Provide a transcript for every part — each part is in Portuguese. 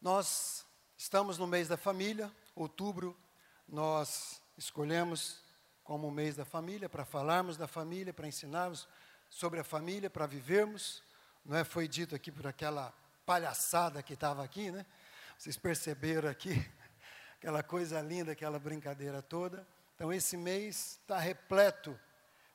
Nós estamos no mês da família, outubro, nós escolhemos como mês da família para falarmos da família, para ensinarmos sobre a família, para vivermos. Não é? Foi dito aqui por aquela palhaçada que estava aqui, né? Vocês perceberam aqui aquela coisa linda, aquela brincadeira toda. Então, esse mês está repleto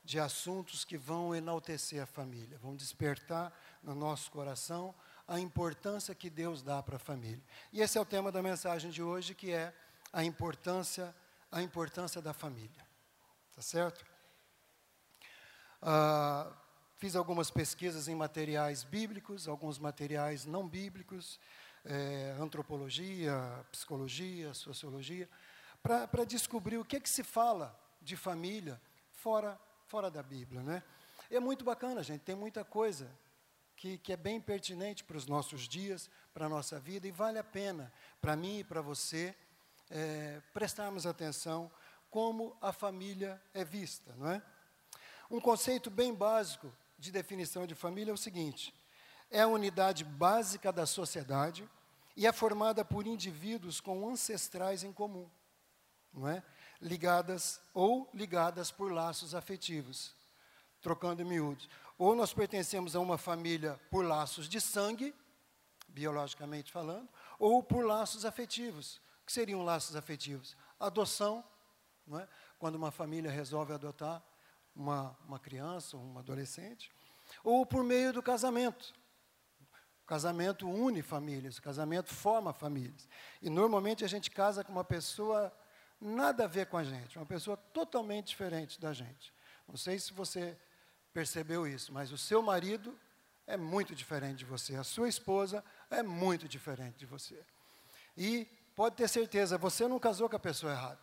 de assuntos que vão enaltecer a família, vão despertar no nosso coração a importância que Deus dá para a família. E esse é o tema da mensagem de hoje, que é a importância, a importância da família. Tá certo? Ah, fiz algumas pesquisas em materiais bíblicos, alguns materiais não bíblicos, é, antropologia, psicologia, sociologia, para descobrir o que, é que se fala de família fora, fora da Bíblia. Né? é muito bacana, gente, tem muita coisa que, que é bem pertinente para os nossos dias, para a nossa vida, e vale a pena, para mim e para você, é, prestarmos atenção como a família é vista, não é? Um conceito bem básico de definição de família é o seguinte: é a unidade básica da sociedade e é formada por indivíduos com ancestrais em comum, não é? Ligadas ou ligadas por laços afetivos, trocando miúdos. Ou nós pertencemos a uma família por laços de sangue, biologicamente falando, ou por laços afetivos. O que seriam laços afetivos? Adoção, não é? quando uma família resolve adotar uma, uma criança ou um adolescente, ou por meio do casamento. O casamento une famílias, o casamento forma famílias. E normalmente a gente casa com uma pessoa nada a ver com a gente, uma pessoa totalmente diferente da gente. Não sei se você percebeu isso, mas o seu marido é muito diferente de você, a sua esposa é muito diferente de você. E pode ter certeza, você não casou com a pessoa errada.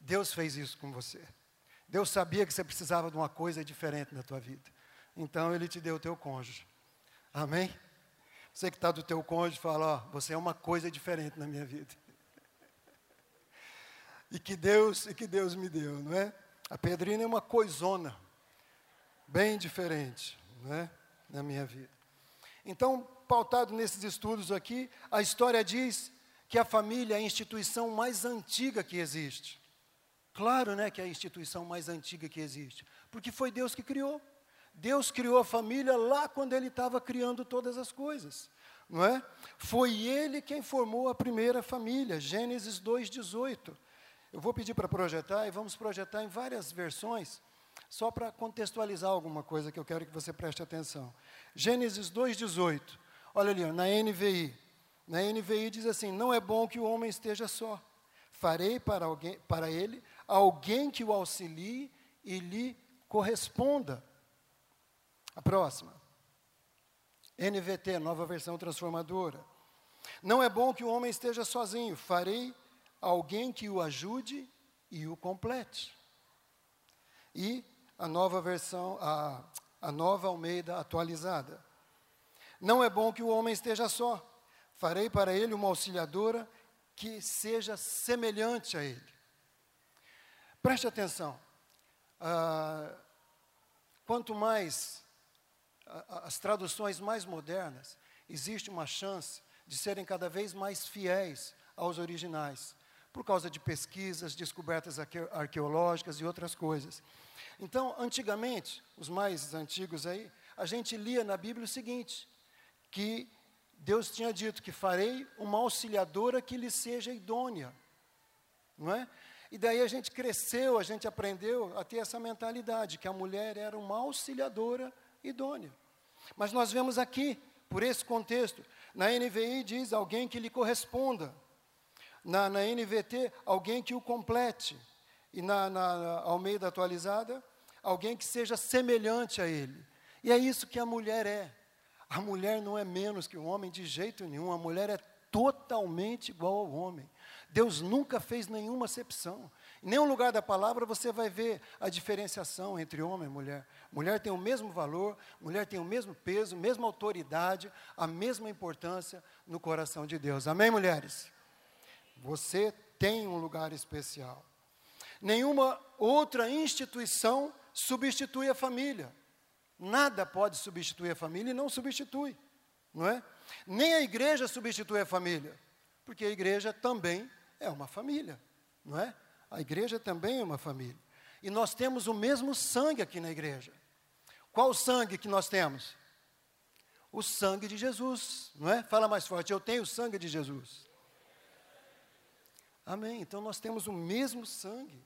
Deus fez isso com você. Deus sabia que você precisava de uma coisa diferente na tua vida. Então Ele te deu o teu cônjuge. Amém? Você que está do teu cônjuge fala, ó, você é uma coisa diferente na minha vida. E que Deus, e que Deus me deu, não é? A Pedrina é uma coisona bem diferente né, na minha vida. Então, pautado nesses estudos aqui, a história diz que a família é a instituição mais antiga que existe. Claro, né, que é a instituição mais antiga que existe, porque foi Deus que criou. Deus criou a família lá quando ele estava criando todas as coisas, não é? Foi ele quem formou a primeira família, Gênesis 2:18. Eu vou pedir para projetar e vamos projetar em várias versões só para contextualizar alguma coisa que eu quero que você preste atenção. Gênesis 2,18. Olha ali, na NVI. Na NVI diz assim: Não é bom que o homem esteja só. Farei para, alguém, para ele alguém que o auxilie e lhe corresponda. A próxima. NVT, nova versão transformadora. Não é bom que o homem esteja sozinho. Farei alguém que o ajude e o complete. E a nova versão, a, a nova Almeida atualizada. Não é bom que o homem esteja só. Farei para ele uma auxiliadora que seja semelhante a ele. Preste atenção. Ah, quanto mais as traduções mais modernas, existe uma chance de serem cada vez mais fiéis aos originais por causa de pesquisas, descobertas arqueológicas e outras coisas. Então, antigamente, os mais antigos aí, a gente lia na Bíblia o seguinte: que Deus tinha dito que farei uma auxiliadora que lhe seja idônea. Não é? E daí a gente cresceu, a gente aprendeu a ter essa mentalidade, que a mulher era uma auxiliadora idônea. Mas nós vemos aqui, por esse contexto, na NVI diz alguém que lhe corresponda na, na NVT, alguém que o complete. E na, na Almeida atualizada, alguém que seja semelhante a ele. E é isso que a mulher é. A mulher não é menos que o homem de jeito nenhum, a mulher é totalmente igual ao homem. Deus nunca fez nenhuma acepção. Em nenhum lugar da palavra você vai ver a diferenciação entre homem e mulher. Mulher tem o mesmo valor, mulher tem o mesmo peso, mesma autoridade, a mesma importância no coração de Deus. Amém, mulheres? Você tem um lugar especial. Nenhuma outra instituição substitui a família. Nada pode substituir a família e não substitui. não é? Nem a igreja substitui a família, porque a igreja também é uma família, não é? A igreja também é uma família. E nós temos o mesmo sangue aqui na igreja. Qual o sangue que nós temos? O sangue de Jesus, não é? Fala mais forte, eu tenho o sangue de Jesus. Amém. Então nós temos o mesmo sangue.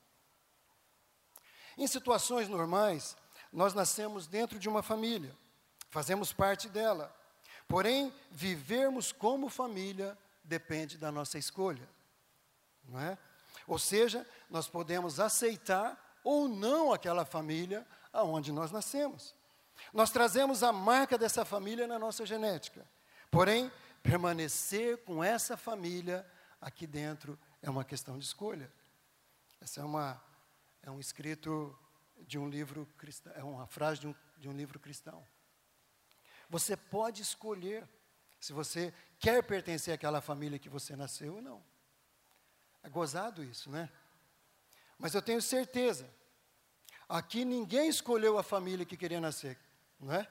Em situações normais, nós nascemos dentro de uma família, fazemos parte dela. Porém, vivermos como família depende da nossa escolha, não é? Ou seja, nós podemos aceitar ou não aquela família aonde nós nascemos. Nós trazemos a marca dessa família na nossa genética. Porém, permanecer com essa família aqui dentro é uma questão de escolha. Essa é uma é um escrito de um livro cristão, é uma frase de um, de um livro cristão. Você pode escolher se você quer pertencer àquela família que você nasceu ou não. É gozado isso, né? Mas eu tenho certeza, aqui ninguém escolheu a família que queria nascer, não é?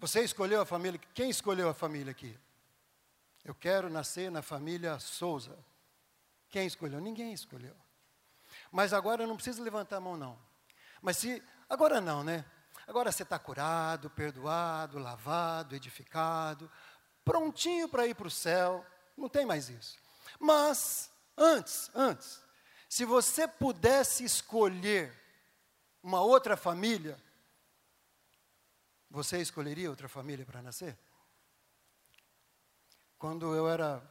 Você escolheu a família, quem escolheu a família aqui? Eu quero nascer na família Souza. Quem escolheu? Ninguém escolheu. Mas agora eu não preciso levantar a mão, não. Mas se. Agora não, né? Agora você está curado, perdoado, lavado, edificado, prontinho para ir para o céu. Não tem mais isso. Mas, antes, antes, se você pudesse escolher uma outra família, você escolheria outra família para nascer? Quando eu era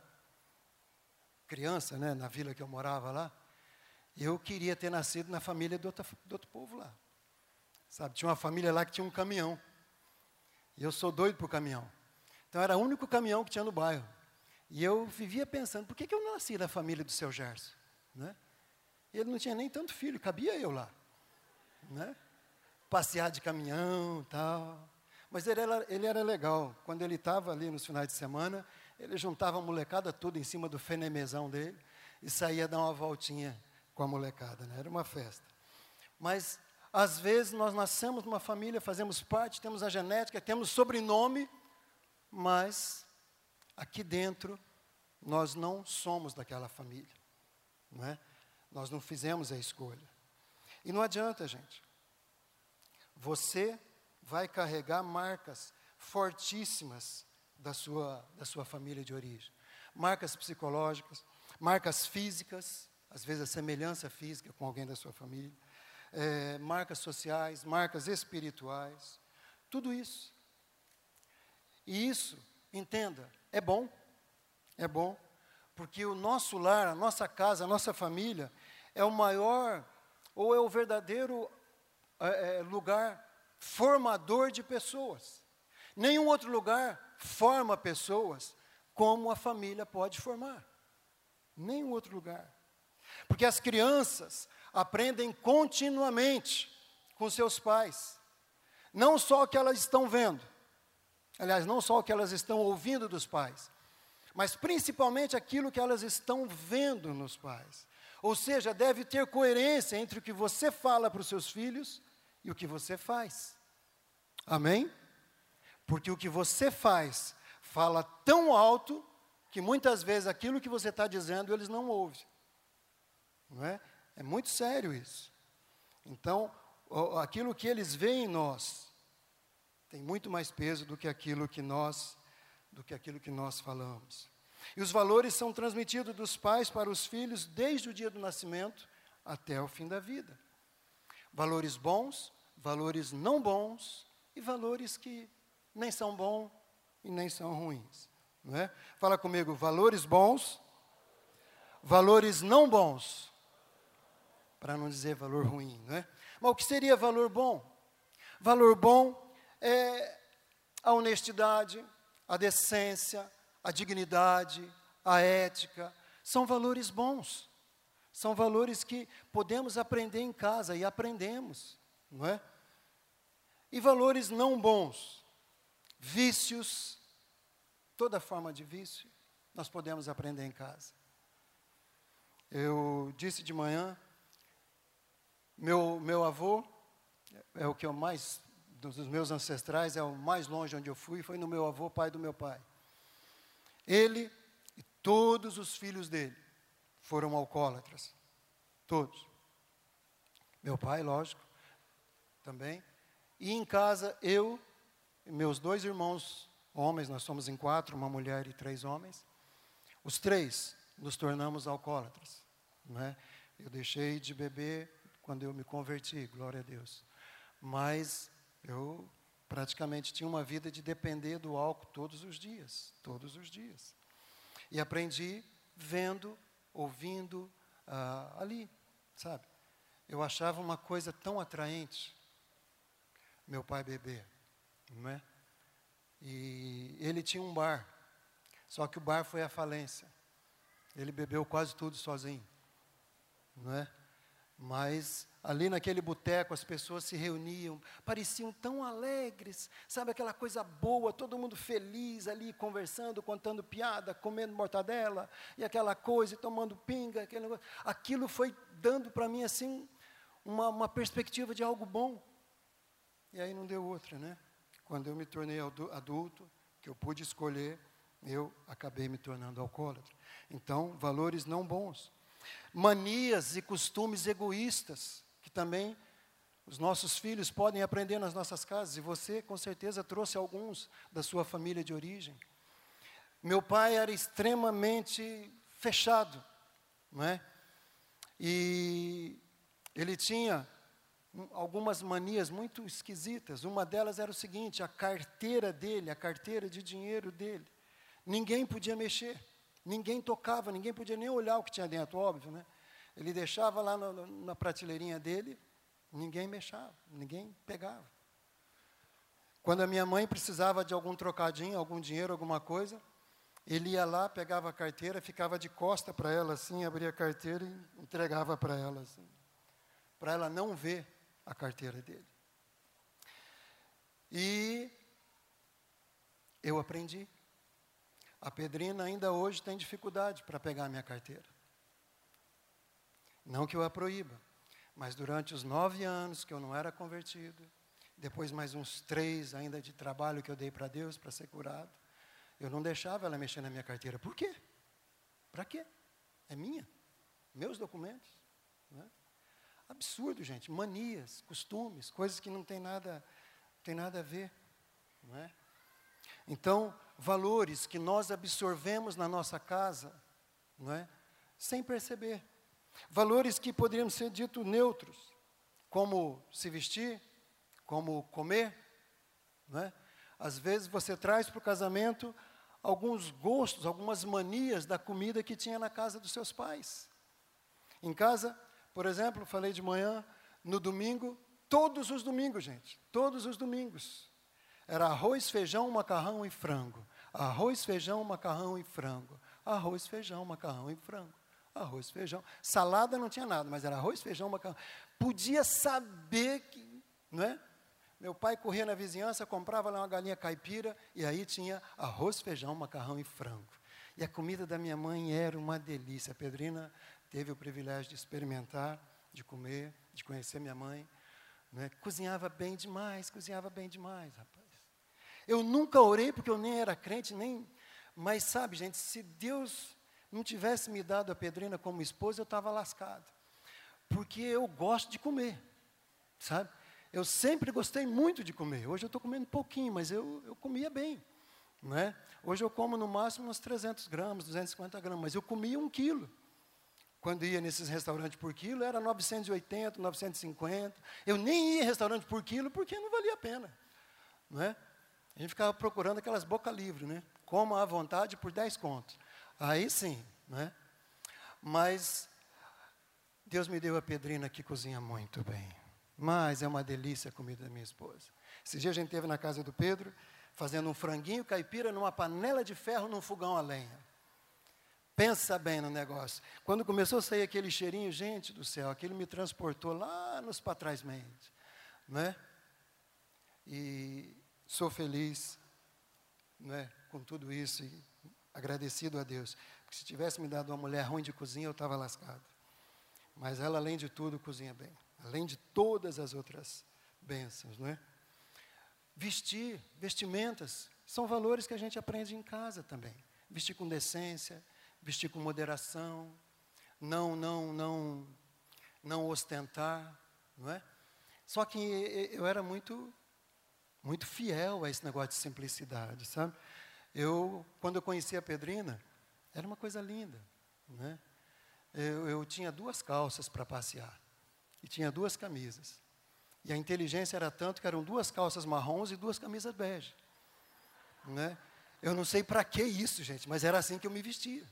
criança, né, na vila que eu morava lá, eu queria ter nascido na família do outro, do outro povo lá. Sabe, tinha uma família lá que tinha um caminhão. E eu sou doido por caminhão. Então era o único caminhão que tinha no bairro. E eu vivia pensando, por que, que eu nasci na família do seu Gerson? Né? Ele não tinha nem tanto filho, cabia eu lá. Né? Passear de caminhão tal. Mas ele era, ele era legal. Quando ele estava ali nos finais de semana, ele juntava a molecada toda em cima do fenemezão dele e saía dar uma voltinha com a molecada, né? Era uma festa. Mas às vezes nós nascemos numa família, fazemos parte, temos a genética, temos sobrenome, mas aqui dentro nós não somos daquela família, não é? Nós não fizemos a escolha. E não adianta, gente. Você vai carregar marcas fortíssimas da sua, da sua família de origem. Marcas psicológicas, marcas físicas, às vezes a semelhança física com alguém da sua família, é, marcas sociais, marcas espirituais, tudo isso. E isso, entenda, é bom, é bom, porque o nosso lar, a nossa casa, a nossa família é o maior ou é o verdadeiro é, é lugar formador de pessoas. Nenhum outro lugar forma pessoas como a família pode formar. Nenhum outro lugar. Porque as crianças aprendem continuamente com seus pais. Não só o que elas estão vendo, aliás, não só o que elas estão ouvindo dos pais, mas principalmente aquilo que elas estão vendo nos pais. Ou seja, deve ter coerência entre o que você fala para os seus filhos e o que você faz. Amém? Porque o que você faz fala tão alto que muitas vezes aquilo que você está dizendo eles não ouvem. Não é? é muito sério isso. Então, aquilo que eles veem em nós tem muito mais peso do que aquilo que nós do que aquilo que nós falamos. E os valores são transmitidos dos pais para os filhos desde o dia do nascimento até o fim da vida. Valores bons, valores não bons e valores que nem são bons e nem são ruins. Não é? Fala comigo, valores bons, valores não bons, para não dizer valor ruim. Não é? Mas o que seria valor bom? Valor bom é a honestidade, a decência, a dignidade, a ética. São valores bons. São valores que podemos aprender em casa e aprendemos, não é? E valores não bons vícios, toda forma de vício, nós podemos aprender em casa. Eu disse de manhã, meu, meu avô é o que eu mais dos meus ancestrais, é o mais longe onde eu fui, foi no meu avô, pai do meu pai. Ele e todos os filhos dele foram alcoólatras. Todos. Meu pai, lógico, também. E em casa, eu e meus dois irmãos homens, nós somos em quatro, uma mulher e três homens. Os três nos tornamos alcoólatras. Não é? Eu deixei de beber quando eu me converti, glória a Deus. Mas eu praticamente tinha uma vida de depender do álcool todos os dias, todos os dias. E aprendi vendo, ouvindo uh, ali, sabe? Eu achava uma coisa tão atraente, meu pai beber, não é? E ele tinha um bar, só que o bar foi à falência. Ele bebeu quase tudo sozinho, não é? Mas ali naquele boteco as pessoas se reuniam, pareciam tão alegres, sabe aquela coisa boa, todo mundo feliz ali conversando, contando piada, comendo mortadela e aquela coisa, tomando pinga, aquele negócio. Aquilo foi dando para mim assim uma, uma perspectiva de algo bom. E aí não deu outra, né? Quando eu me tornei adulto, que eu pude escolher, eu acabei me tornando alcoólatra. Então, valores não bons manias e costumes egoístas, que também os nossos filhos podem aprender nas nossas casas, e você com certeza trouxe alguns da sua família de origem. Meu pai era extremamente fechado, não é? E ele tinha algumas manias muito esquisitas. Uma delas era o seguinte: a carteira dele, a carteira de dinheiro dele, ninguém podia mexer. Ninguém tocava, ninguém podia nem olhar o que tinha dentro, óbvio, né? Ele deixava lá no, na prateleirinha dele, ninguém mexava, ninguém pegava. Quando a minha mãe precisava de algum trocadinho, algum dinheiro, alguma coisa, ele ia lá, pegava a carteira, ficava de costa para ela assim, abria a carteira e entregava para ela assim, para ela não ver a carteira dele. E eu aprendi. A Pedrina ainda hoje tem dificuldade para pegar minha carteira. Não que eu a proíba, mas durante os nove anos que eu não era convertido, depois mais uns três ainda de trabalho que eu dei para Deus para ser curado, eu não deixava ela mexer na minha carteira. Por quê? Para quê? É minha. Meus documentos. É? Absurdo, gente. Manias, costumes, coisas que não tem nada, tem nada a ver. Não é? Então, valores que nós absorvemos na nossa casa, não é? sem perceber. Valores que poderiam ser ditos neutros, como se vestir, como comer. Não é? Às vezes você traz para o casamento alguns gostos, algumas manias da comida que tinha na casa dos seus pais. Em casa, por exemplo, falei de manhã, no domingo, todos os domingos, gente, todos os domingos, era arroz, feijão, macarrão e frango. Arroz, feijão, macarrão e frango. Arroz, feijão, macarrão e frango. Arroz, feijão. Salada não tinha nada, mas era arroz, feijão, macarrão. Podia saber que, não é? Meu pai corria na vizinhança, comprava lá uma galinha caipira e aí tinha arroz, feijão, macarrão e frango. E a comida da minha mãe era uma delícia. A Pedrina teve o privilégio de experimentar, de comer, de conhecer minha mãe. Né? Cozinhava bem demais, cozinhava bem demais, rapaz. Eu nunca orei porque eu nem era crente, nem. Mas sabe, gente, se Deus não tivesse me dado a Pedrina como esposa, eu estava lascado. Porque eu gosto de comer, sabe? Eu sempre gostei muito de comer. Hoje eu estou comendo pouquinho, mas eu, eu comia bem. Não é? Hoje eu como no máximo uns 300 gramas, 250 gramas, mas eu comia um quilo. Quando ia nesses restaurantes por quilo, era 980, 950. Eu nem ia em restaurante por quilo porque não valia a pena. Não é? A gente ficava procurando aquelas boca livre, né? Coma à vontade por 10 contos. Aí sim, né? Mas Deus me deu a Pedrina que cozinha muito bem. Mas é uma delícia a comida da minha esposa. Esse dia a gente esteve na casa do Pedro, fazendo um franguinho caipira numa panela de ferro num fogão a lenha. Pensa bem no negócio. Quando começou a sair aquele cheirinho, gente do céu, aquilo me transportou lá nos patrais médios, né? E Sou feliz né, com tudo isso e agradecido a Deus. Porque se tivesse me dado uma mulher ruim de cozinha, eu estava lascado. Mas ela, além de tudo, cozinha bem. Além de todas as outras bênçãos, não é? vestir, vestimentas, são valores que a gente aprende em casa também. Vestir com decência, vestir com moderação, não, não, não, não ostentar, não é? Só que eu era muito, muito fiel a esse negócio de simplicidade, sabe? Eu, quando eu conheci a Pedrina, era uma coisa linda, né? Eu, eu tinha duas calças para passear e tinha duas camisas. E a inteligência era tanto que eram duas calças marrons e duas camisas bege. Né? Eu não sei para que isso, gente, mas era assim que eu me vestia.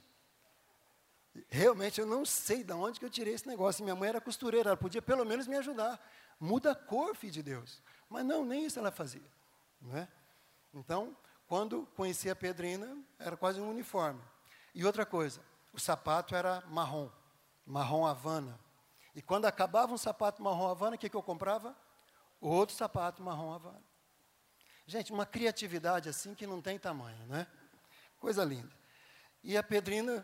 Realmente eu não sei de onde que eu tirei esse negócio. Minha mãe era costureira, ela podia pelo menos me ajudar. Muda a cor, filho de Deus. Mas não, nem isso ela fazia. Né? Então, quando conheci a Pedrina, era quase um uniforme. E outra coisa, o sapato era marrom, marrom Havana. E quando acabava um sapato marrom Havana, o que, que eu comprava? Outro sapato marrom Havana. Gente, uma criatividade assim que não tem tamanho, né? Coisa linda. E a Pedrina,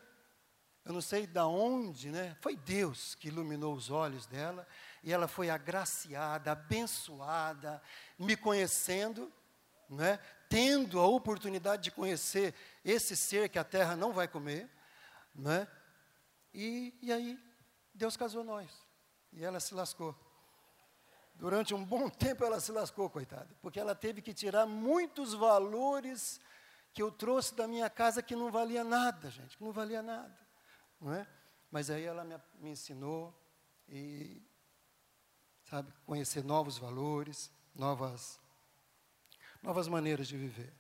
eu não sei de onde, né? Foi Deus que iluminou os olhos dela e ela foi agraciada, abençoada, me conhecendo, né? Tendo a oportunidade de conhecer esse ser que a terra não vai comer, né? E, e aí Deus casou nós e ela se lascou. Durante um bom tempo ela se lascou, coitada, porque ela teve que tirar muitos valores que eu trouxe da minha casa que não valia nada, gente, que não valia nada, não é? Mas aí ela me, me ensinou e, sabe, conhecer novos valores, novas, novas maneiras de viver.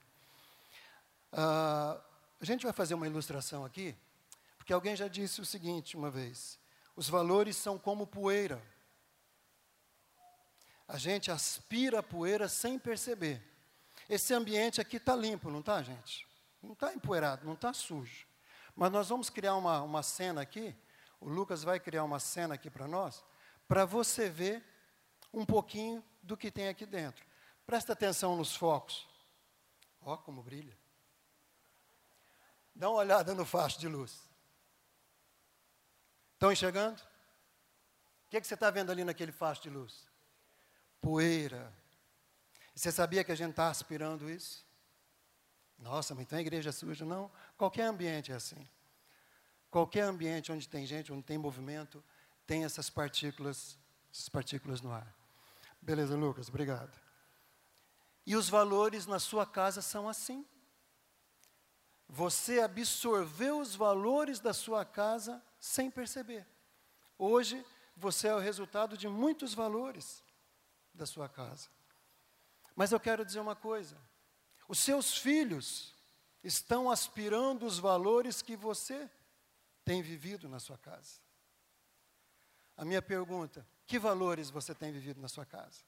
Ah, a gente vai fazer uma ilustração aqui, porque alguém já disse o seguinte uma vez: os valores são como poeira a gente aspira a poeira sem perceber. Esse ambiente aqui está limpo, não está, gente? Não está empoeirado, não está sujo. Mas nós vamos criar uma, uma cena aqui, o Lucas vai criar uma cena aqui para nós, para você ver um pouquinho do que tem aqui dentro. Presta atenção nos focos. Ó, como brilha. Dá uma olhada no facho de luz. Estão enxergando? O que, que você está vendo ali naquele facho de luz? poeira. Você sabia que a gente está aspirando isso? Nossa, mas então a igreja é suja? Não, qualquer ambiente é assim. Qualquer ambiente onde tem gente, onde tem movimento, tem essas partículas, essas partículas no ar. Beleza, Lucas, obrigado. E os valores na sua casa são assim. Você absorveu os valores da sua casa sem perceber. Hoje, você é o resultado de muitos valores da sua casa. Mas eu quero dizer uma coisa: os seus filhos estão aspirando os valores que você tem vivido na sua casa. A minha pergunta: que valores você tem vivido na sua casa?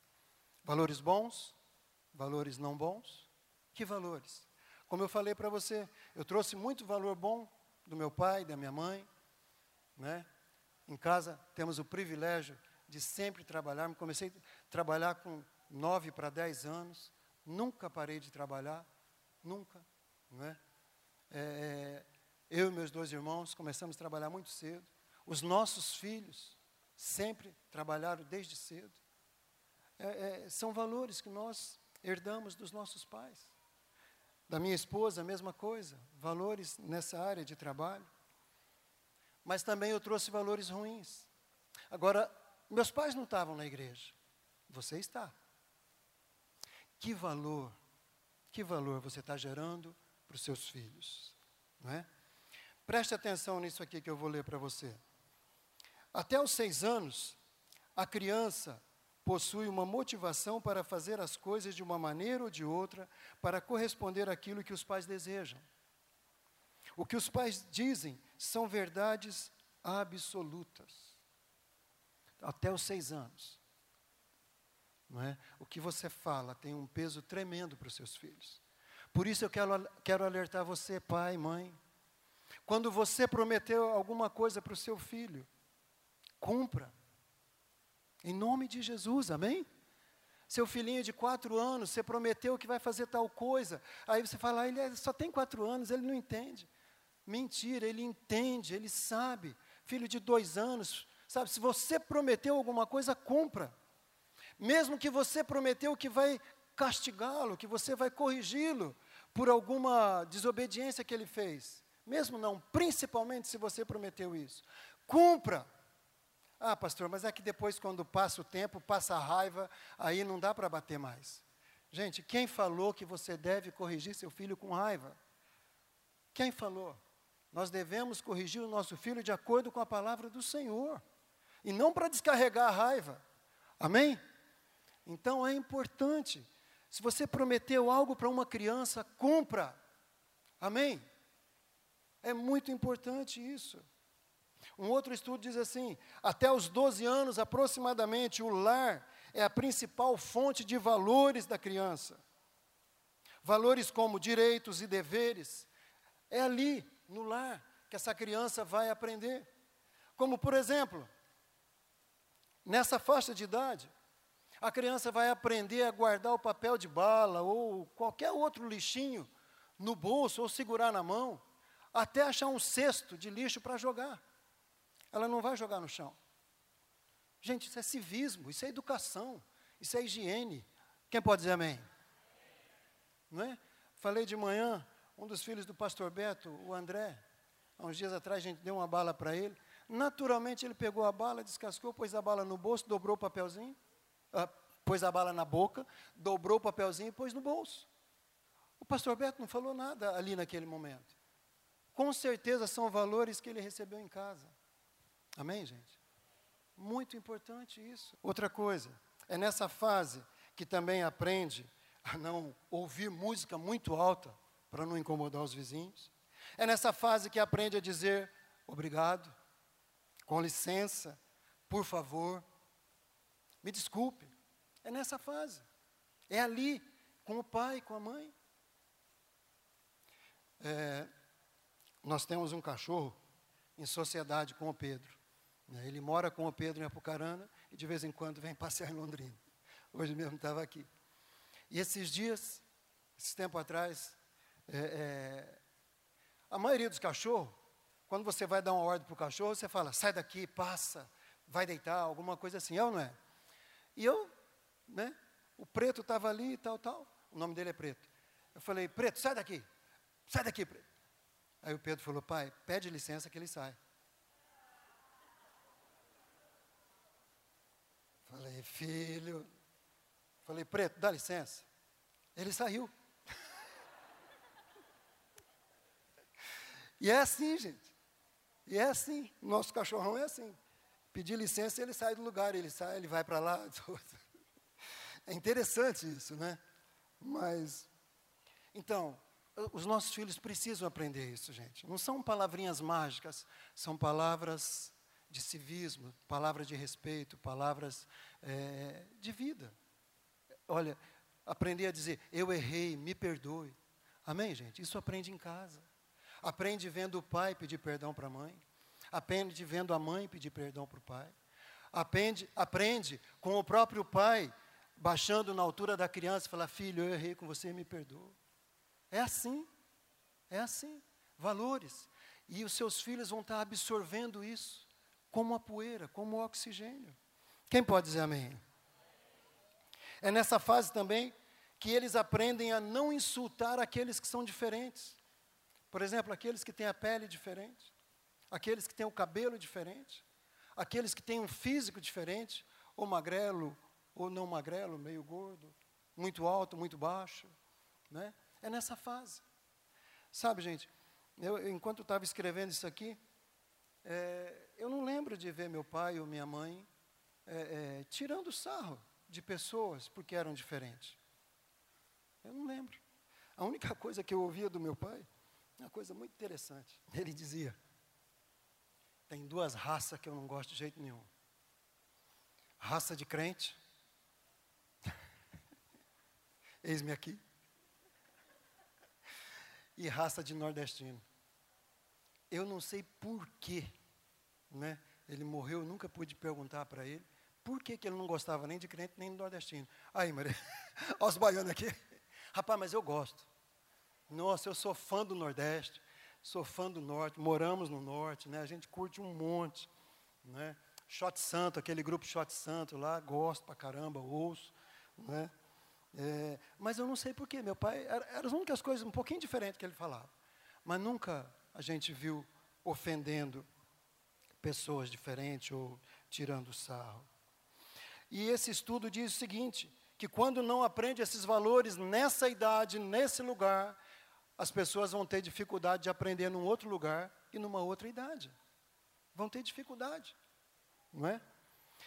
Valores bons? Valores não bons? Que valores? Como eu falei para você, eu trouxe muito valor bom do meu pai, da minha mãe, né? Em casa temos o privilégio de sempre trabalhar. Comecei a trabalhar com nove para dez anos, nunca parei de trabalhar, nunca. Não é? É, eu e meus dois irmãos começamos a trabalhar muito cedo. Os nossos filhos sempre trabalharam desde cedo. É, é, são valores que nós herdamos dos nossos pais. Da minha esposa, a mesma coisa, valores nessa área de trabalho. Mas também eu trouxe valores ruins. Agora, meus pais não estavam na igreja. Você está. Que valor, que valor você está gerando para os seus filhos. Não é? Preste atenção nisso aqui que eu vou ler para você. Até os seis anos, a criança possui uma motivação para fazer as coisas de uma maneira ou de outra para corresponder àquilo que os pais desejam. O que os pais dizem são verdades absolutas até os seis anos. Não é? O que você fala tem um peso tremendo para os seus filhos. Por isso eu quero, quero alertar você, pai, mãe. Quando você prometeu alguma coisa para o seu filho, cumpra. Em nome de Jesus, amém? Seu filhinho de quatro anos, você prometeu que vai fazer tal coisa. Aí você fala, ah, ele é, só tem quatro anos, ele não entende. Mentira, ele entende, ele sabe. Filho de dois anos, Sabe, se você prometeu alguma coisa, cumpra. Mesmo que você prometeu que vai castigá-lo, que você vai corrigi-lo por alguma desobediência que ele fez. Mesmo não, principalmente se você prometeu isso. Cumpra. Ah, pastor, mas é que depois, quando passa o tempo, passa a raiva, aí não dá para bater mais. Gente, quem falou que você deve corrigir seu filho com raiva? Quem falou? Nós devemos corrigir o nosso filho de acordo com a palavra do Senhor, e não para descarregar a raiva. Amém? Então é importante. Se você prometeu algo para uma criança, cumpra. Amém? É muito importante isso. Um outro estudo diz assim: até os 12 anos aproximadamente, o lar é a principal fonte de valores da criança. Valores como direitos e deveres. É ali, no lar, que essa criança vai aprender. Como, por exemplo, nessa faixa de idade, a criança vai aprender a guardar o papel de bala ou qualquer outro lixinho no bolso ou segurar na mão, até achar um cesto de lixo para jogar. Ela não vai jogar no chão. Gente, isso é civismo, isso é educação, isso é higiene. Quem pode dizer amém? Não é? Falei de manhã, um dos filhos do pastor Beto, o André, há uns dias atrás a gente deu uma bala para ele. Naturalmente ele pegou a bala, descascou, pôs a bala no bolso, dobrou o papelzinho, ah, pôs a bala na boca, dobrou o papelzinho e pôs no bolso. O pastor Beto não falou nada ali naquele momento. Com certeza são valores que ele recebeu em casa. Amém, gente? Muito importante isso. Outra coisa, é nessa fase que também aprende a não ouvir música muito alta para não incomodar os vizinhos. É nessa fase que aprende a dizer obrigado, com licença, por favor, me desculpe. É nessa fase. É ali, com o pai, com a mãe. É, nós temos um cachorro em sociedade com o Pedro. Né? Ele mora com o Pedro em Apucarana e de vez em quando vem passear em Londrina. Hoje mesmo estava aqui. E esses dias, esse tempo atrás, é, é, a maioria dos cachorros, quando você vai dar uma ordem para o cachorro, você fala, sai daqui, passa, vai deitar, alguma coisa assim, é ou não é? E eu, né, o preto estava ali e tal, tal, o nome dele é preto. Eu falei, preto, sai daqui, sai daqui, preto. Aí o Pedro falou, pai, pede licença que ele sai. Falei, filho. Falei, preto, dá licença. Ele saiu. e é assim, gente. E é assim. Nosso cachorrão é assim. Pedir licença, ele sai do lugar, ele sai, ele vai para lá. É interessante isso, né? Mas, então, os nossos filhos precisam aprender isso, gente. Não são palavrinhas mágicas, são palavras de civismo, palavras de respeito, palavras é, de vida. Olha, aprender a dizer, eu errei, me perdoe. Amém, gente? Isso aprende em casa. Aprende vendo o pai pedir perdão para a mãe. Aprende vendo a mãe pedir perdão para o pai. Aprende, aprende com o próprio pai baixando na altura da criança e falar: Filho, eu errei com você, me perdoa. É assim. É assim. Valores. E os seus filhos vão estar absorvendo isso como a poeira, como o oxigênio. Quem pode dizer amém? É nessa fase também que eles aprendem a não insultar aqueles que são diferentes. Por exemplo, aqueles que têm a pele diferente, aqueles que têm o cabelo diferente, aqueles que têm um físico diferente, ou magrelo, ou não magrelo, meio gordo, muito alto, muito baixo. Né? É nessa fase. Sabe, gente, eu, enquanto estava escrevendo isso aqui, é, eu não lembro de ver meu pai ou minha mãe é, é, tirando sarro de pessoas porque eram diferentes. Eu não lembro. A única coisa que eu ouvia do meu pai, uma coisa muito interessante. Ele dizia: tem duas raças que eu não gosto de jeito nenhum. Raça de crente. Eis-me aqui. E raça de nordestino. Eu não sei por quê, né? Ele morreu, nunca pude perguntar para ele por que, que ele não gostava nem de crente nem de nordestino. Aí, Maria, olha os baianos aqui. Rapaz, mas eu gosto. Nossa, eu sou fã do Nordeste, sou fã do Norte, moramos no Norte, né? A gente curte um monte, né? Shot Santo, aquele grupo Shot Santo lá, gosto pra caramba, ouço, né? É, mas eu não sei porquê. Meu pai, eram era as únicas coisas um pouquinho diferentes que ele falava. Mas nunca a gente viu ofendendo pessoas diferentes ou tirando sarro. E esse estudo diz o seguinte: que quando não aprende esses valores nessa idade, nesse lugar, as pessoas vão ter dificuldade de aprender num outro lugar e numa outra idade. Vão ter dificuldade, não é?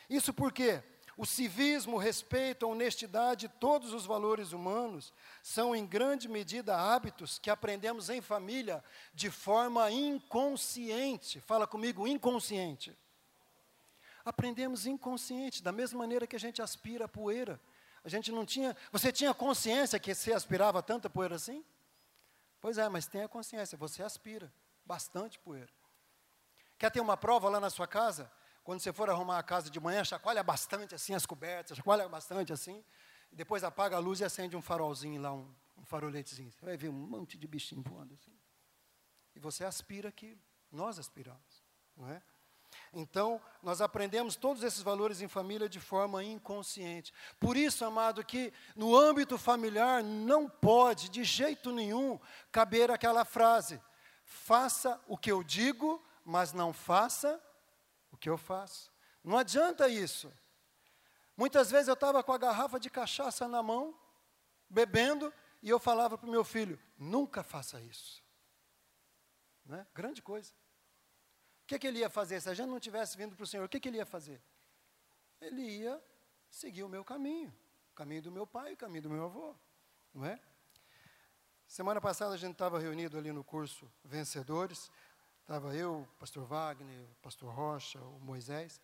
Isso porque o civismo, o respeito, a honestidade, todos os valores humanos são em grande medida hábitos que aprendemos em família de forma inconsciente. Fala comigo, inconsciente. Aprendemos inconsciente, da mesma maneira que a gente aspira a poeira. A gente não tinha. Você tinha consciência que você aspirava tanta poeira assim? Pois é, mas tenha consciência, você aspira bastante poeira. Quer ter uma prova lá na sua casa? Quando você for arrumar a casa de manhã, chacoalha bastante assim as cobertas, chacoalha bastante assim, depois apaga a luz e acende um farolzinho lá, um, um faroletezinho. Você vai ver um monte de bichinho voando assim. E você aspira aquilo. Nós aspiramos, não é? Então, nós aprendemos todos esses valores em família de forma inconsciente. Por isso, amado, que no âmbito familiar não pode, de jeito nenhum, caber aquela frase: faça o que eu digo, mas não faça que eu faço. Não adianta isso. Muitas vezes eu estava com a garrafa de cachaça na mão, bebendo, e eu falava para o meu filho: nunca faça isso. Né? Grande coisa. O que, que, ele ia fazer? Se a gente não tivesse vindo para o Senhor, o que, que, ele ia fazer? Ele ia seguir o meu caminho, o caminho do meu pai, o caminho do meu avô, não é? Semana passada a gente estava reunido ali no curso Vencedores, Estava eu, o pastor Wagner, o pastor Rocha, o Moisés,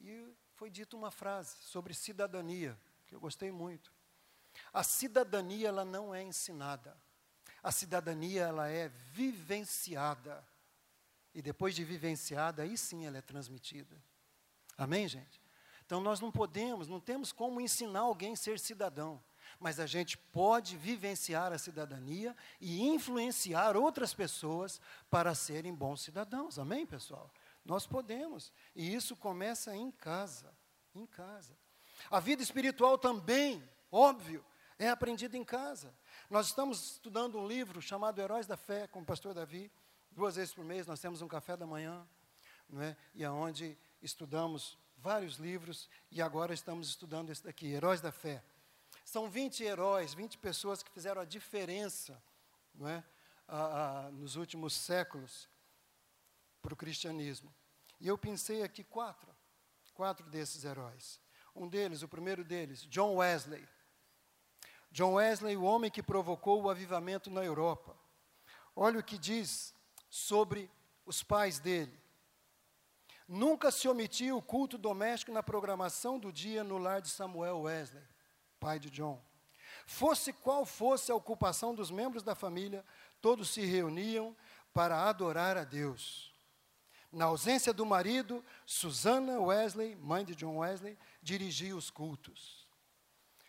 e foi dita uma frase sobre cidadania, que eu gostei muito. A cidadania, ela não é ensinada. A cidadania, ela é vivenciada. E depois de vivenciada, aí sim ela é transmitida. Amém, gente? Então nós não podemos, não temos como ensinar alguém a ser cidadão mas a gente pode vivenciar a cidadania e influenciar outras pessoas para serem bons cidadãos. Amém, pessoal? Nós podemos. E isso começa em casa. Em casa. A vida espiritual também, óbvio, é aprendida em casa. Nós estamos estudando um livro chamado Heróis da Fé, com o pastor Davi. Duas vezes por mês nós temos um café da manhã, não é? e aonde estudamos vários livros, e agora estamos estudando esse daqui, Heróis da Fé. São 20 heróis, 20 pessoas que fizeram a diferença não é? Nos últimos séculos para o cristianismo. E eu pensei aqui quatro, quatro desses heróis. Um deles, o primeiro deles, John Wesley. John Wesley, o homem que provocou o avivamento na Europa. Olha o que diz sobre os pais dele. Nunca se omitia o culto doméstico na programação do dia no lar de Samuel Wesley pai de John. Fosse qual fosse a ocupação dos membros da família, todos se reuniam para adorar a Deus. Na ausência do marido, Susana Wesley, mãe de John Wesley, dirigia os cultos.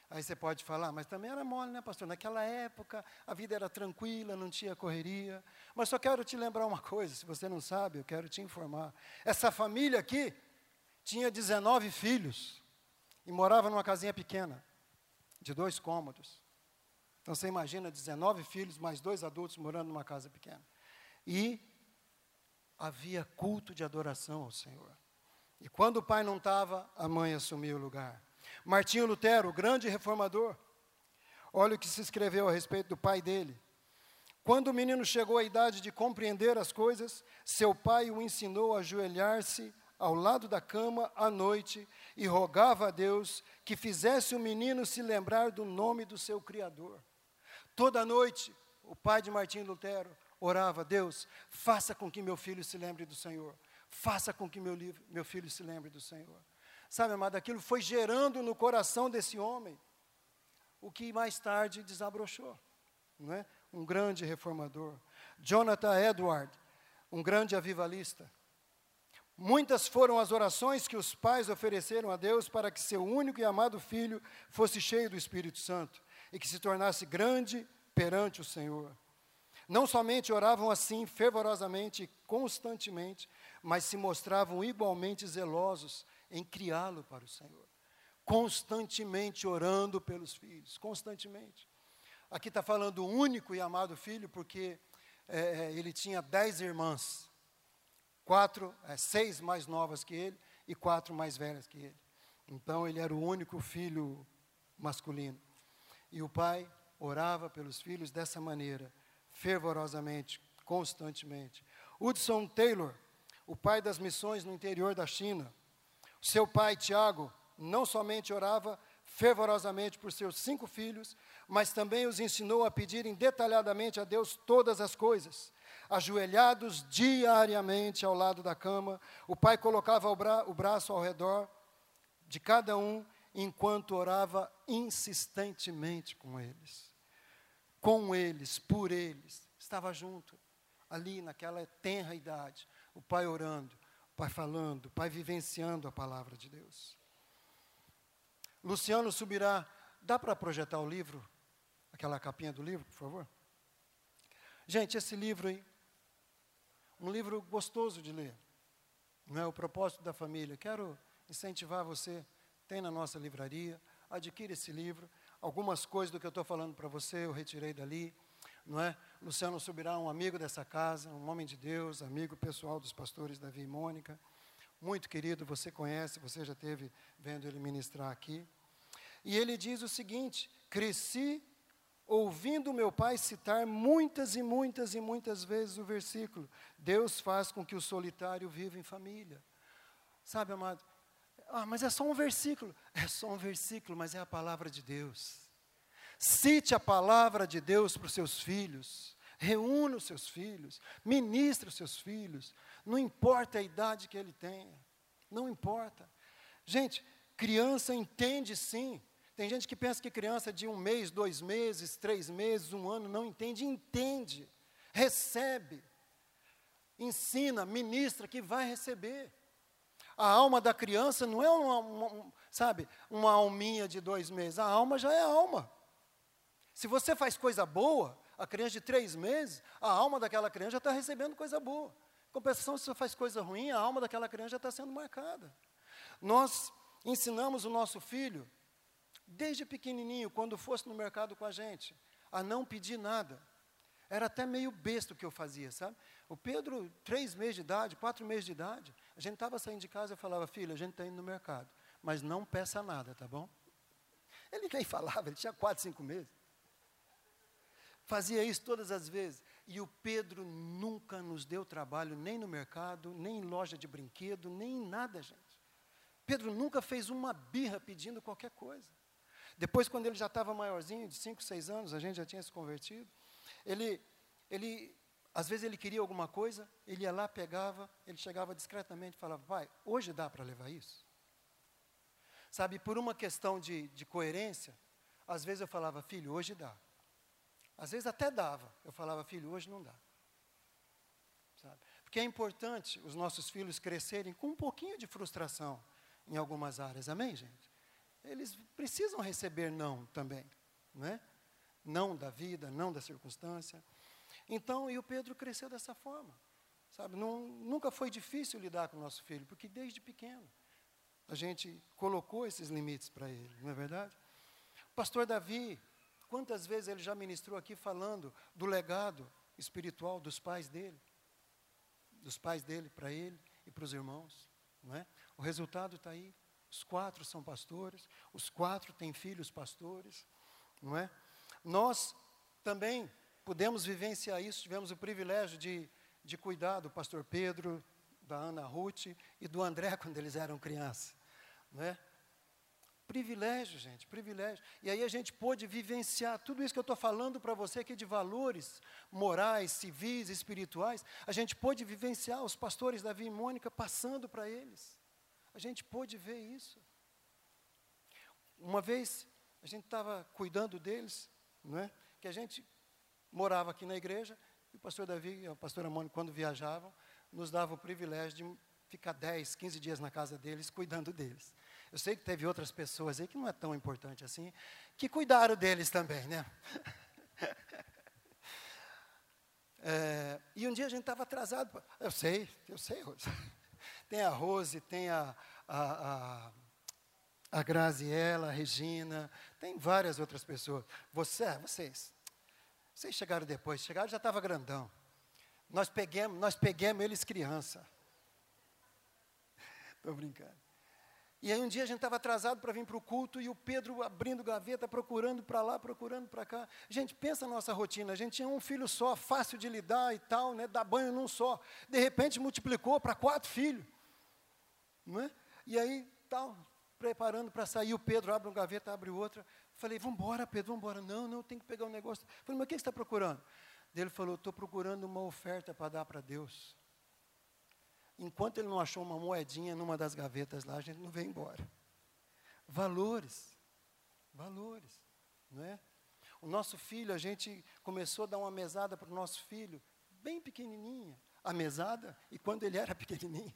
Aí você pode falar, mas também era mole, né, pastor? Naquela época a vida era tranquila, não tinha correria. Mas só quero te lembrar uma coisa, se você não sabe, eu quero te informar. Essa família aqui tinha 19 filhos e morava numa casinha pequena de dois cômodos. Então você imagina 19 filhos, mais dois adultos morando numa casa pequena. E havia culto de adoração ao Senhor. E quando o pai não estava, a mãe assumia o lugar. Martinho Lutero, o grande reformador, olha o que se escreveu a respeito do pai dele. Quando o menino chegou à idade de compreender as coisas, seu pai o ensinou a ajoelhar-se ao lado da cama à noite e rogava a Deus que fizesse o menino se lembrar do nome do seu Criador. Toda noite, o pai de Martim Lutero orava: Deus, faça com que meu filho se lembre do Senhor. Faça com que meu, meu filho se lembre do Senhor. Sabe, amado, aquilo foi gerando no coração desse homem o que mais tarde desabrochou. Não é? Um grande reformador. Jonathan Edward, um grande avivalista. Muitas foram as orações que os pais ofereceram a Deus para que seu único e amado filho fosse cheio do Espírito Santo e que se tornasse grande perante o Senhor. Não somente oravam assim fervorosamente e constantemente, mas se mostravam igualmente zelosos em criá-lo para o Senhor. constantemente orando pelos filhos, constantemente. Aqui está falando o único e amado filho, porque é, ele tinha dez irmãs, quatro, é, seis mais novas que ele e quatro mais velhas que ele. Então ele era o único filho masculino. E o pai orava pelos filhos dessa maneira, fervorosamente, constantemente. Hudson Taylor, o pai das missões no interior da China, seu pai, Tiago, não somente orava fervorosamente por seus cinco filhos, mas também os ensinou a pedirem detalhadamente a Deus todas as coisas. Ajoelhados diariamente ao lado da cama, o pai colocava o, bra o braço ao redor de cada um enquanto orava insistentemente com eles. Com eles, por eles, estava junto, ali naquela tenra idade, o pai orando, o pai falando, o pai vivenciando a palavra de Deus. Luciano subirá. Dá para projetar o livro? Aquela capinha do livro, por favor? Gente, esse livro aí, um livro gostoso de ler. Não é o propósito da família. Quero incentivar você, tem na nossa livraria, adquire esse livro. Algumas coisas do que eu estou falando para você eu retirei dali, não é? Luciano Subirá, um amigo dessa casa, um homem de Deus, amigo pessoal dos pastores Davi e Mônica, muito querido, você conhece, você já teve vendo ele ministrar aqui. E ele diz o seguinte: cresci ouvindo meu pai citar muitas e muitas e muitas vezes o versículo: Deus faz com que o solitário viva em família. Sabe, amado? Ah, mas é só um versículo. É só um versículo, mas é a palavra de Deus. Cite a palavra de Deus para os seus filhos. Reúna os seus filhos. Ministre os seus filhos. Não importa a idade que ele tenha. Não importa. Gente, criança entende sim tem gente que pensa que criança de um mês, dois meses, três meses, um ano, não entende, entende, recebe, ensina, ministra, que vai receber. A alma da criança não é uma, uma, sabe, uma alminha de dois meses, a alma já é alma. Se você faz coisa boa, a criança de três meses, a alma daquela criança já está recebendo coisa boa. Em compensação, se você faz coisa ruim, a alma daquela criança já está sendo marcada. Nós ensinamos o nosso filho desde pequenininho, quando fosse no mercado com a gente, a não pedir nada. Era até meio besta o que eu fazia, sabe? O Pedro, três meses de idade, quatro meses de idade, a gente estava saindo de casa e falava, filho, a gente está indo no mercado, mas não peça nada, tá bom? Ele nem falava, ele tinha quatro, cinco meses. Fazia isso todas as vezes. E o Pedro nunca nos deu trabalho, nem no mercado, nem em loja de brinquedo, nem em nada, gente. Pedro nunca fez uma birra pedindo qualquer coisa. Depois, quando ele já estava maiorzinho, de 5, 6 anos, a gente já tinha se convertido, ele, ele, às vezes ele queria alguma coisa, ele ia lá, pegava, ele chegava discretamente e falava, pai, hoje dá para levar isso? Sabe, por uma questão de, de coerência, às vezes eu falava, filho, hoje dá. Às vezes até dava, eu falava, filho, hoje não dá. Sabe? Porque é importante os nossos filhos crescerem com um pouquinho de frustração em algumas áreas, amém, gente? Eles precisam receber não também, não é? Não da vida, não da circunstância. Então, e o Pedro cresceu dessa forma, sabe? Não, nunca foi difícil lidar com o nosso filho, porque desde pequeno a gente colocou esses limites para ele, não é verdade? O pastor Davi, quantas vezes ele já ministrou aqui falando do legado espiritual dos pais dele, dos pais dele para ele e para os irmãos, não é? O resultado está aí. Os quatro são pastores, os quatro têm filhos pastores, não é? Nós também pudemos vivenciar isso, tivemos o privilégio de, de cuidar do pastor Pedro, da Ana Ruth e do André quando eles eram crianças, não é? Privilégio, gente, privilégio. E aí a gente pôde vivenciar tudo isso que eu estou falando para você aqui de valores morais, civis, espirituais. A gente pôde vivenciar os pastores Davi e Mônica passando para eles. A gente pôde ver isso. Uma vez, a gente estava cuidando deles, não é? que a gente morava aqui na igreja, e o pastor Davi e a pastora Mônica, quando viajavam, nos dava o privilégio de ficar 10, 15 dias na casa deles, cuidando deles. Eu sei que teve outras pessoas aí que não é tão importante assim, que cuidaram deles também, né? É, e um dia a gente estava atrasado. Eu sei, eu sei. Tem a Rose, tem a, a, a, a Graziela, a Regina, tem várias outras pessoas. Você, vocês, vocês chegaram depois, chegaram já estava grandão. Nós peguemos, nós peguemos eles criança. Estou brincando. E aí um dia a gente estava atrasado para vir para o culto e o Pedro abrindo gaveta, procurando para lá, procurando para cá. Gente, pensa na nossa rotina. A gente tinha um filho só, fácil de lidar e tal, né? Dar banho num só. De repente multiplicou para quatro filhos. Não é? E aí, tal, preparando para sair, o Pedro abre uma gaveta, abre outra. Falei, vamos embora, Pedro, vamos embora. Não, não, tem que pegar um negócio. Falei, mas o que você está procurando? Ele falou, estou procurando uma oferta para dar para Deus. Enquanto ele não achou uma moedinha numa das gavetas lá, a gente não veio embora. Valores. Valores. Não é? O nosso filho, a gente começou a dar uma mesada para o nosso filho, bem pequenininha, a mesada, e quando ele era pequenininho,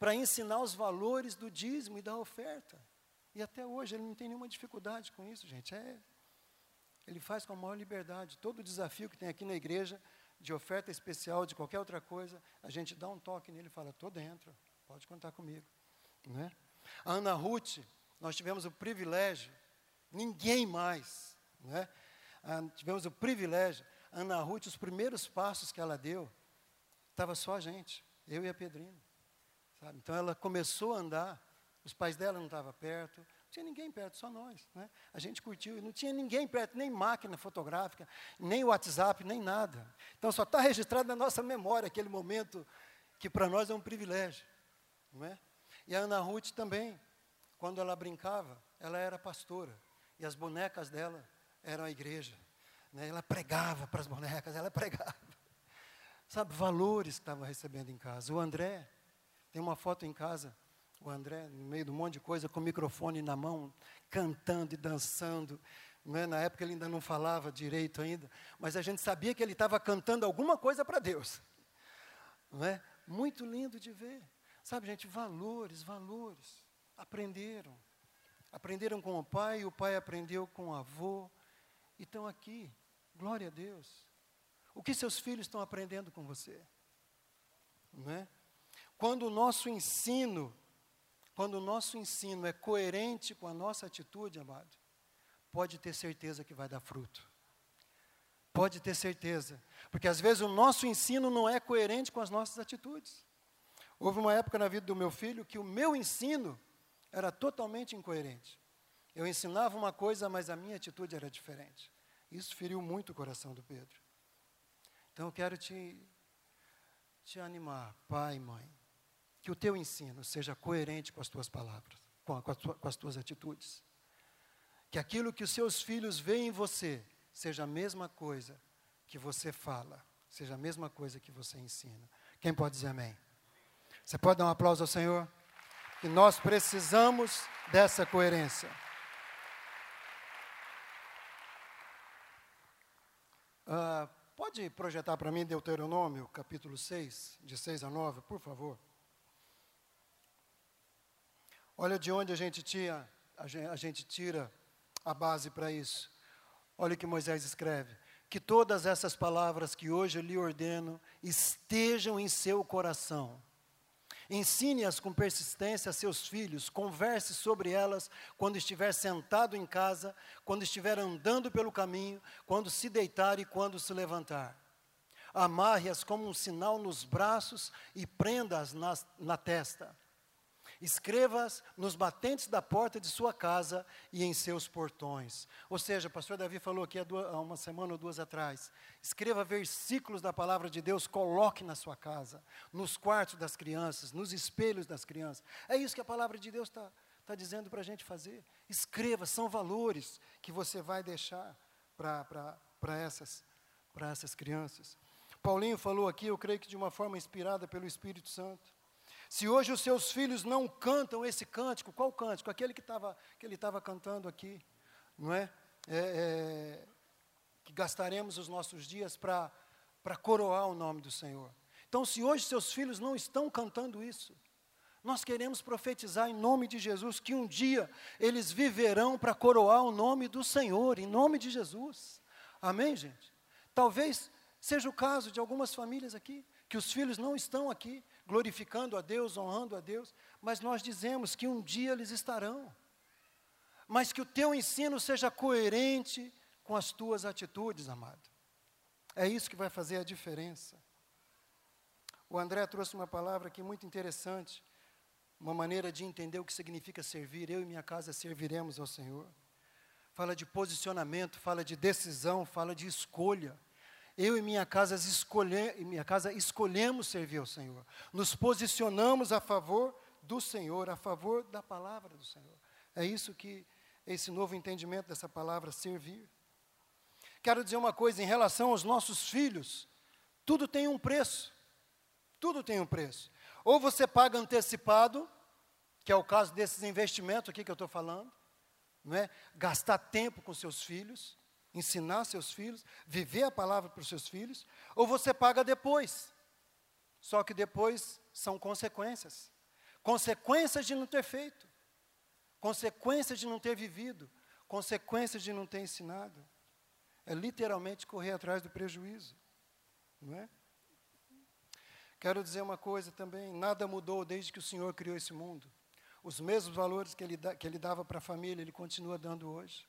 para ensinar os valores do dízimo e da oferta. E até hoje ele não tem nenhuma dificuldade com isso, gente. É, ele faz com a maior liberdade. Todo desafio que tem aqui na igreja, de oferta especial, de qualquer outra coisa, a gente dá um toque nele e fala: estou dentro, pode contar comigo. Né? A Ana Ruth, nós tivemos o privilégio, ninguém mais, né? Ah, tivemos o privilégio, Ana Ruth, os primeiros passos que ela deu, estava só a gente, eu e a Pedrina. Sabe? Então ela começou a andar, os pais dela não estavam perto, não tinha ninguém perto, só nós. Né? A gente curtiu, não tinha ninguém perto, nem máquina fotográfica, nem WhatsApp, nem nada. Então só está registrado na nossa memória aquele momento que para nós é um privilégio. Não é? E a Ana Ruth também, quando ela brincava, ela era pastora. E as bonecas dela eram a igreja. Né? Ela pregava para as bonecas, ela pregava. Sabe, valores que estava recebendo em casa. O André, tem uma foto em casa o André, no meio de um monte de coisa, com o microfone na mão, cantando e dançando. É? Na época ele ainda não falava direito ainda, mas a gente sabia que ele estava cantando alguma coisa para Deus. Não é? Muito lindo de ver. Sabe, gente, valores, valores. Aprenderam. Aprenderam com o pai, o pai aprendeu com o avô. E estão aqui. Glória a Deus. O que seus filhos estão aprendendo com você? Não é? Quando o nosso ensino quando o nosso ensino é coerente com a nossa atitude, amado, pode ter certeza que vai dar fruto. Pode ter certeza. Porque às vezes o nosso ensino não é coerente com as nossas atitudes. Houve uma época na vida do meu filho que o meu ensino era totalmente incoerente. Eu ensinava uma coisa, mas a minha atitude era diferente. Isso feriu muito o coração do Pedro. Então eu quero te, te animar, pai e mãe que o teu ensino seja coerente com as tuas palavras, com, a, com, a tua, com as tuas atitudes. Que aquilo que os seus filhos veem em você seja a mesma coisa que você fala, seja a mesma coisa que você ensina. Quem pode dizer amém? Você pode dar um aplauso ao Senhor? Que nós precisamos dessa coerência. Uh, pode projetar para mim Deuteronômio, capítulo 6, de 6 a 9, por favor? Olha de onde a gente, tinha, a gente tira a base para isso. Olha o que Moisés escreve: Que todas essas palavras que hoje eu lhe ordeno estejam em seu coração. Ensine-as com persistência a seus filhos, converse sobre elas quando estiver sentado em casa, quando estiver andando pelo caminho, quando se deitar e quando se levantar. Amarre-as como um sinal nos braços e prenda-as na, na testa Escreva-as nos batentes da porta de sua casa e em seus portões. Ou seja, o pastor Davi falou aqui há, duas, há uma semana ou duas atrás. Escreva versículos da palavra de Deus, coloque na sua casa, nos quartos das crianças, nos espelhos das crianças. É isso que a palavra de Deus está tá dizendo para a gente fazer. Escreva, são valores que você vai deixar para essas, essas crianças. Paulinho falou aqui, eu creio que de uma forma inspirada pelo Espírito Santo. Se hoje os seus filhos não cantam esse cântico, qual cântico? Aquele que, tava, que ele estava cantando aqui, não é? é, é que gastaremos os nossos dias para coroar o nome do Senhor. Então, se hoje seus filhos não estão cantando isso, nós queremos profetizar em nome de Jesus que um dia eles viverão para coroar o nome do Senhor, em nome de Jesus. Amém, gente? Talvez seja o caso de algumas famílias aqui, que os filhos não estão aqui, glorificando a Deus, honrando a Deus, mas nós dizemos que um dia eles estarão. mas que o teu ensino seja coerente com as tuas atitudes, amado. É isso que vai fazer a diferença. O André trouxe uma palavra aqui muito interessante, uma maneira de entender o que significa servir. Eu e minha casa serviremos ao Senhor. Fala de posicionamento, fala de decisão, fala de escolha. Eu e minha casa, escolhe, minha casa escolhemos servir ao Senhor. Nos posicionamos a favor do Senhor, a favor da palavra do Senhor. É isso que esse novo entendimento dessa palavra servir. Quero dizer uma coisa em relação aos nossos filhos: tudo tem um preço. Tudo tem um preço. Ou você paga antecipado, que é o caso desses investimentos aqui que eu estou falando, não é? gastar tempo com seus filhos, ensinar seus filhos, viver a palavra para os seus filhos, ou você paga depois. Só que depois são consequências. Consequências de não ter feito, consequências de não ter vivido, consequências de não ter ensinado. É literalmente correr atrás do prejuízo, não é? Quero dizer uma coisa também: nada mudou desde que o Senhor criou esse mundo. Os mesmos valores que ele, que ele dava para a família, ele continua dando hoje.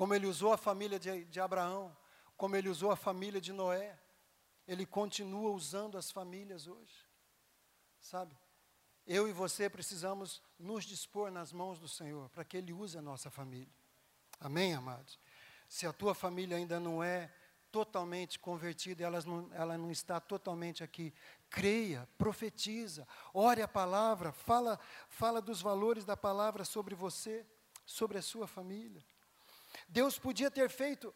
Como ele usou a família de, de Abraão, como ele usou a família de Noé, ele continua usando as famílias hoje. Sabe? Eu e você precisamos nos dispor nas mãos do Senhor para que Ele use a nossa família. Amém, amados? Se a tua família ainda não é totalmente convertida, ela não, ela não está totalmente aqui. Creia, profetiza, ore a palavra, fala, fala dos valores da palavra sobre você, sobre a sua família. Deus podia ter feito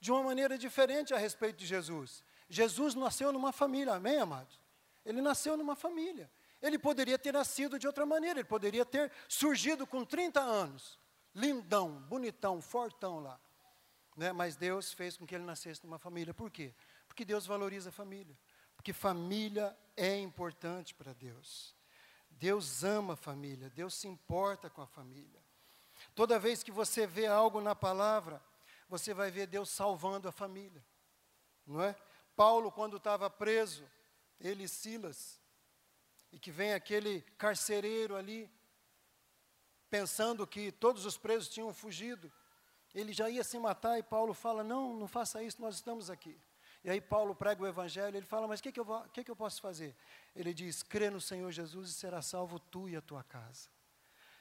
de uma maneira diferente a respeito de Jesus. Jesus nasceu numa família, amém, amados? Ele nasceu numa família. Ele poderia ter nascido de outra maneira, ele poderia ter surgido com 30 anos, lindão, bonitão, fortão lá. Né? Mas Deus fez com que ele nascesse numa família. Por quê? Porque Deus valoriza a família. Porque família é importante para Deus. Deus ama a família, Deus se importa com a família. Toda vez que você vê algo na palavra, você vai ver Deus salvando a família. Não é? Paulo, quando estava preso, ele e Silas, e que vem aquele carcereiro ali, pensando que todos os presos tinham fugido, ele já ia se matar e Paulo fala: Não, não faça isso, nós estamos aqui. E aí Paulo prega o evangelho, ele fala: Mas o que, que, eu, que, que eu posso fazer? Ele diz: Crê no Senhor Jesus e será salvo tu e a tua casa.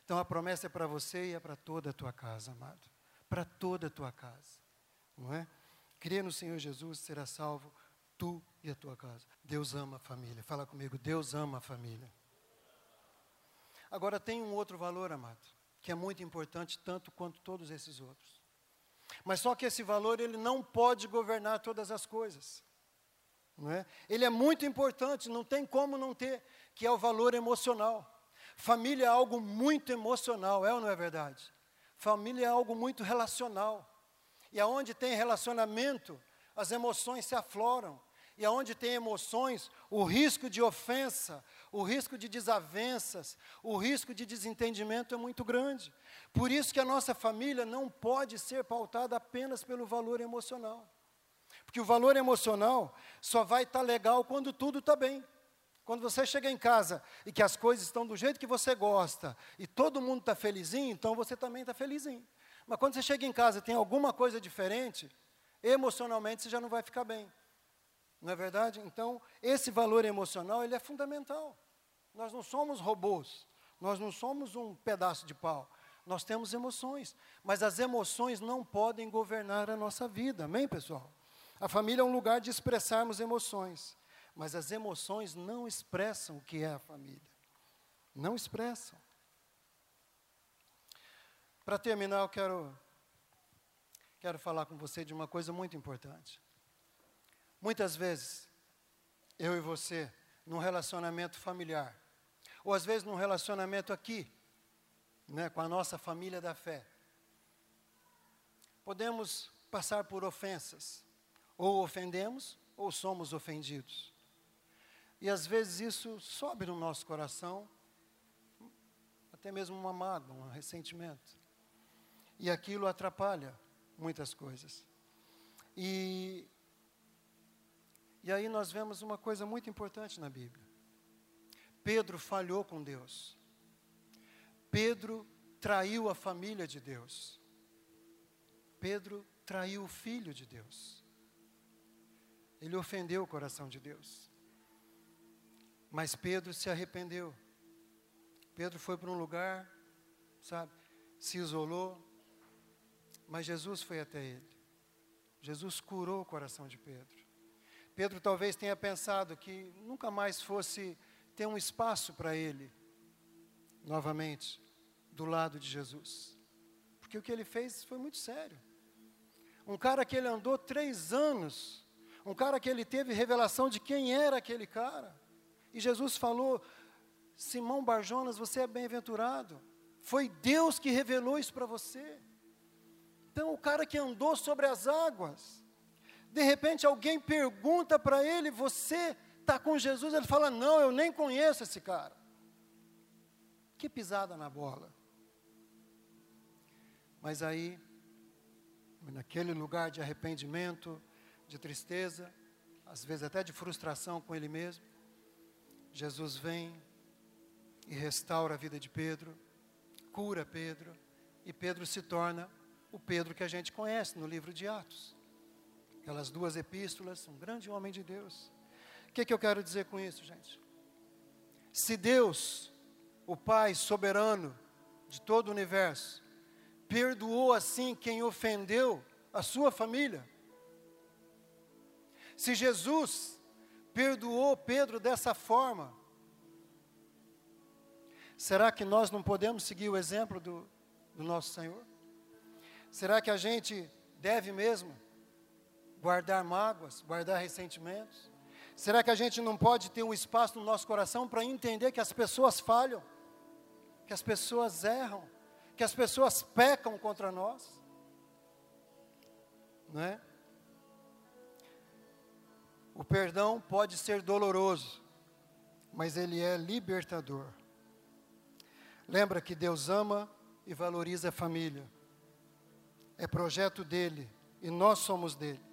Então a promessa é para você e é para toda a tua casa, amado. Para toda a tua casa. Não é? Crê no Senhor Jesus será salvo tu e a tua casa. Deus ama a família. Fala comigo, Deus ama a família. Agora tem um outro valor, amado, que é muito importante tanto quanto todos esses outros. Mas só que esse valor ele não pode governar todas as coisas. Não é? Ele é muito importante, não tem como não ter, que é o valor emocional. Família é algo muito emocional, é ou não é verdade? Família é algo muito relacional. E aonde tem relacionamento, as emoções se afloram. E aonde tem emoções, o risco de ofensa, o risco de desavenças, o risco de desentendimento é muito grande. Por isso que a nossa família não pode ser pautada apenas pelo valor emocional. Porque o valor emocional só vai estar tá legal quando tudo está bem. Quando você chega em casa e que as coisas estão do jeito que você gosta e todo mundo está felizinho, então você também está felizinho. Mas quando você chega em casa e tem alguma coisa diferente, emocionalmente você já não vai ficar bem. Não é verdade? Então, esse valor emocional, ele é fundamental. Nós não somos robôs, nós não somos um pedaço de pau. Nós temos emoções, mas as emoções não podem governar a nossa vida. Amém, pessoal? A família é um lugar de expressarmos emoções, mas as emoções não expressam o que é a família. Não expressam. Para terminar, eu quero quero falar com você de uma coisa muito importante. Muitas vezes, eu e você, num relacionamento familiar, ou às vezes num relacionamento aqui, né, com a nossa família da fé, podemos passar por ofensas, ou ofendemos, ou somos ofendidos. E às vezes isso sobe no nosso coração, até mesmo uma mágoa, um ressentimento. E aquilo atrapalha muitas coisas. E e aí nós vemos uma coisa muito importante na Bíblia. Pedro falhou com Deus. Pedro traiu a família de Deus. Pedro traiu o filho de Deus. Ele ofendeu o coração de Deus. Mas Pedro se arrependeu. Pedro foi para um lugar, sabe, se isolou, mas Jesus foi até ele. Jesus curou o coração de Pedro. Pedro talvez tenha pensado que nunca mais fosse ter um espaço para ele, novamente, do lado de Jesus. Porque o que ele fez foi muito sério. Um cara que ele andou três anos, um cara que ele teve revelação de quem era aquele cara. E Jesus falou: Simão Barjonas, você é bem-aventurado. Foi Deus que revelou isso para você. Então, o cara que andou sobre as águas, de repente alguém pergunta para ele: Você está com Jesus? Ele fala: Não, eu nem conheço esse cara. Que pisada na bola. Mas aí, naquele lugar de arrependimento, de tristeza, às vezes até de frustração com ele mesmo, Jesus vem e restaura a vida de Pedro, cura Pedro, e Pedro se torna o Pedro que a gente conhece no livro de Atos. Aquelas duas epístolas, um grande homem de Deus. O que, que eu quero dizer com isso, gente? Se Deus, o Pai soberano de todo o universo, perdoou assim quem ofendeu a sua família, se Jesus perdoou Pedro dessa forma, será que nós não podemos seguir o exemplo do, do nosso Senhor? Será que a gente deve mesmo guardar mágoas, guardar ressentimentos? Será que a gente não pode ter um espaço no nosso coração para entender que as pessoas falham, que as pessoas erram, que as pessoas pecam contra nós? Não é? O perdão pode ser doloroso, mas ele é libertador. Lembra que Deus ama e valoriza a família é projeto dele e nós somos dele.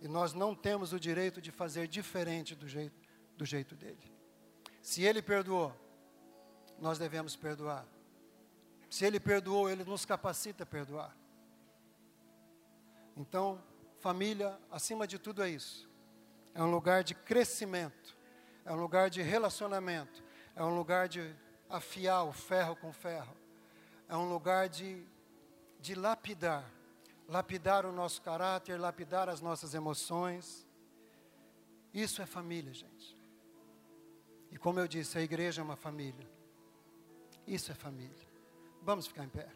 E nós não temos o direito de fazer diferente do jeito, do jeito dele. Se ele perdoou, nós devemos perdoar. Se ele perdoou, ele nos capacita a perdoar. Então, família, acima de tudo, é isso. É um lugar de crescimento, é um lugar de relacionamento, é um lugar de afiar o ferro com ferro, é um lugar de, de lapidar lapidar o nosso caráter, lapidar as nossas emoções. Isso é família, gente. E como eu disse, a igreja é uma família. Isso é família. Vamos ficar em pé.